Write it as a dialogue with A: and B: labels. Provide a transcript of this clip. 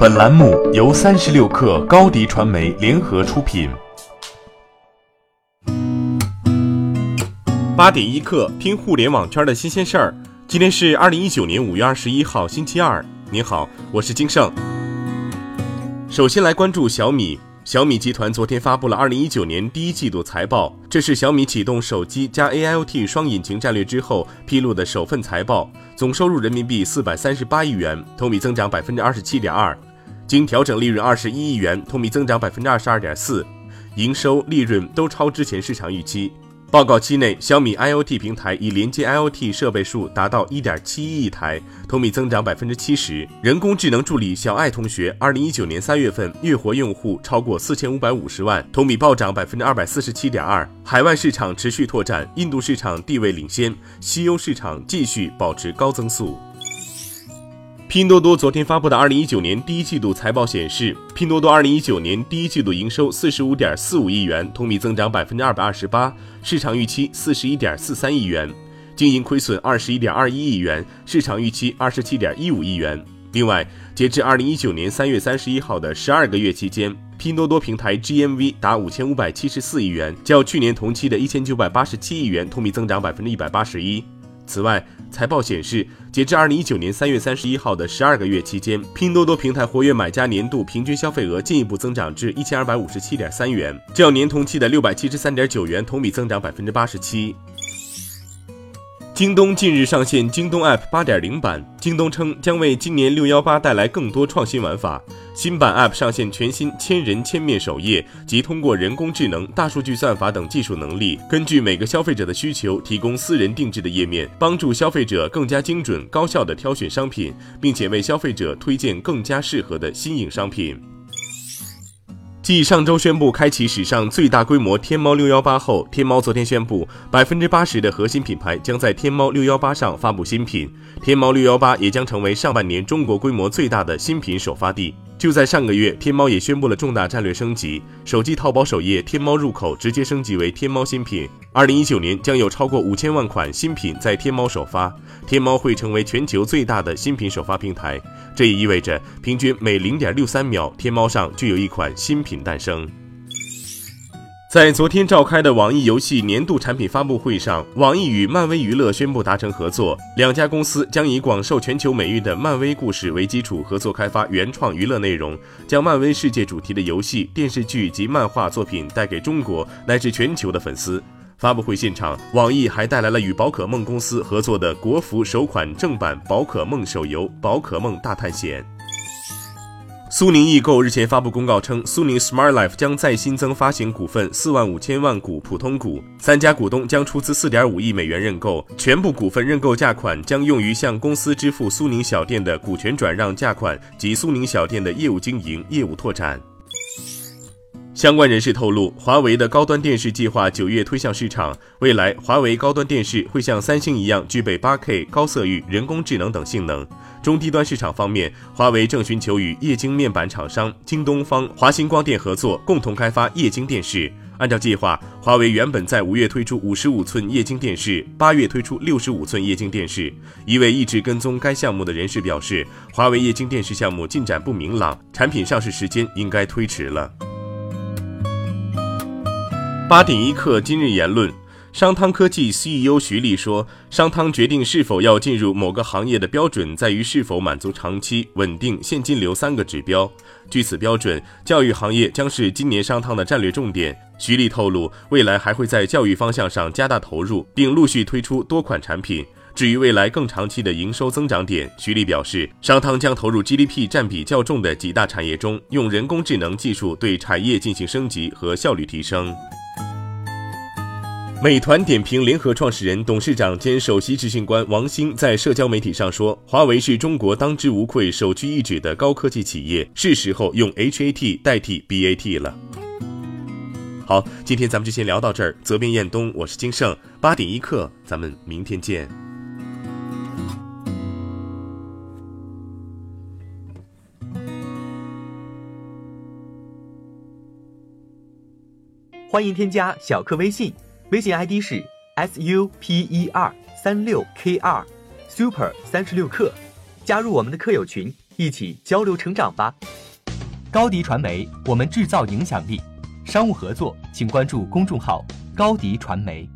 A: 本栏目由三十六氪高低传媒联合出品。
B: 八点一刻，听互联网圈的新鲜事儿。今天是二零一九年五月二十一号，星期二。您好，我是金盛。首先来关注小米。小米集团昨天发布了二零一九年第一季度财报，这是小米启动手机加 AIoT 双引擎战略之后披露的首份财报。总收入人民币四百三十八亿元，同比增长百分之二十七点二，经调整利润二十一亿元，同比增长百分之二十二点四，营收利润都超之前市场预期。报告期内，小米 IoT 平台已连接 IoT 设备数达到一点七一亿台，同比增长百分之七十。人工智能助理小爱同学，二零一九年三月份月活用户超过四千五百五十万，同比暴涨百分之二百四十七点二。海外市场持续拓展，印度市场地位领先，西欧市场继续保持高增速。拼多多昨天发布的二零一九年第一季度财报显示，拼多多二零一九年第一季度营收四十五点四五亿元，同比增长百分之二百二十八，市场预期四十一点四三亿元；经营亏损二十一点二一亿元，市场预期二十七点一五亿元。另外，截至二零一九年三月三十一号的十二个月期间，拼多多平台 GMV 达五千五百七十四亿元，较去年同期的一千九百八十七亿元同比增长百分之一百八十一。此外，财报显示，截至二零一九年三月三十一号的十二个月期间，拼多多平台活跃买家年度平均消费额进一步增长至一千二百五十七点三元，较年同期的六百七十三点九元同比增长百分之八十七。京东近日上线京东 App 八点零版，京东称将为今年六幺八带来更多创新玩法。新版 App 上线全新千人千面首页，即通过人工智能、大数据算法等技术能力，根据每个消费者的需求，提供私人定制的页面，帮助消费者更加精准、高效地挑选商品，并且为消费者推荐更加适合的新颖商品。继上周宣布开启史上最大规模天猫六幺八后，天猫昨天宣布，百分之八十的核心品牌将在天猫六幺八上发布新品，天猫六幺八也将成为上半年中国规模最大的新品首发地。就在上个月，天猫也宣布了重大战略升级，手机淘宝首页天猫入口直接升级为天猫新品。二零一九年将有超过五千万款新品在天猫首发，天猫会成为全球最大的新品首发平台。这也意味着，平均每零点六三秒，天猫上就有一款新品诞生。在昨天召开的网易游戏年度产品发布会上，网易与漫威娱乐宣布达成合作，两家公司将以广受全球美誉的漫威故事为基础，合作开发原创娱乐内容，将漫威世界主题的游戏、电视剧及漫画作品带给中国乃至全球的粉丝。发布会现场，网易还带来了与宝可梦公司合作的国服首款正版宝可梦手游《宝可梦大探险》。苏宁易购日前发布公告称，苏宁 Smart Life 将再新增发行股份四万五千万股普通股，三家股东将出资四点五亿美元认购，全部股份认购价款将用于向公司支付苏宁小店的股权转让价款及苏宁小店的业务经营、业务拓展。相关人士透露，华为的高端电视计划九月推向市场。未来，华为高端电视会像三星一样具备 8K、高色域、人工智能等性能。中低端市场方面，华为正寻求与液晶面板厂商京东方、华星光电合作，共同开发液晶电视。按照计划，华为原本在五月推出五十五寸液晶电视，八月推出六十五寸液晶电视。一位一直跟踪该项目的人士表示，华为液晶电视项目进展不明朗，产品上市时间应该推迟了。八点一刻，今日言论，商汤科技 CEO 徐立说，商汤决定是否要进入某个行业的标准，在于是否满足长期稳定现金流三个指标。据此标准，教育行业将是今年商汤的战略重点。徐立透露，未来还会在教育方向上加大投入，并陆续推出多款产品。至于未来更长期的营收增长点，徐立表示，商汤将投入 GDP 占比较重的几大产业中，用人工智能技术对产业进行升级和效率提升。美团点评联合创始人、董事长兼首席执行官王兴在社交媒体上说：“华为是中国当之无愧、首屈一指的高科技企业，是时候用 HAT 代替 BAT 了。”好，今天咱们就先聊到这儿。责编：彦东，我是金盛，八点一刻，咱们明天见。
C: 欢迎添加小课微信。微信 ID 是 s u p e r 三六 k 二 super 三十六课，加入我们的课友群。一起交流成长吧。高迪传媒，我们制造影响力。商务合作，请关注公众号高迪传媒。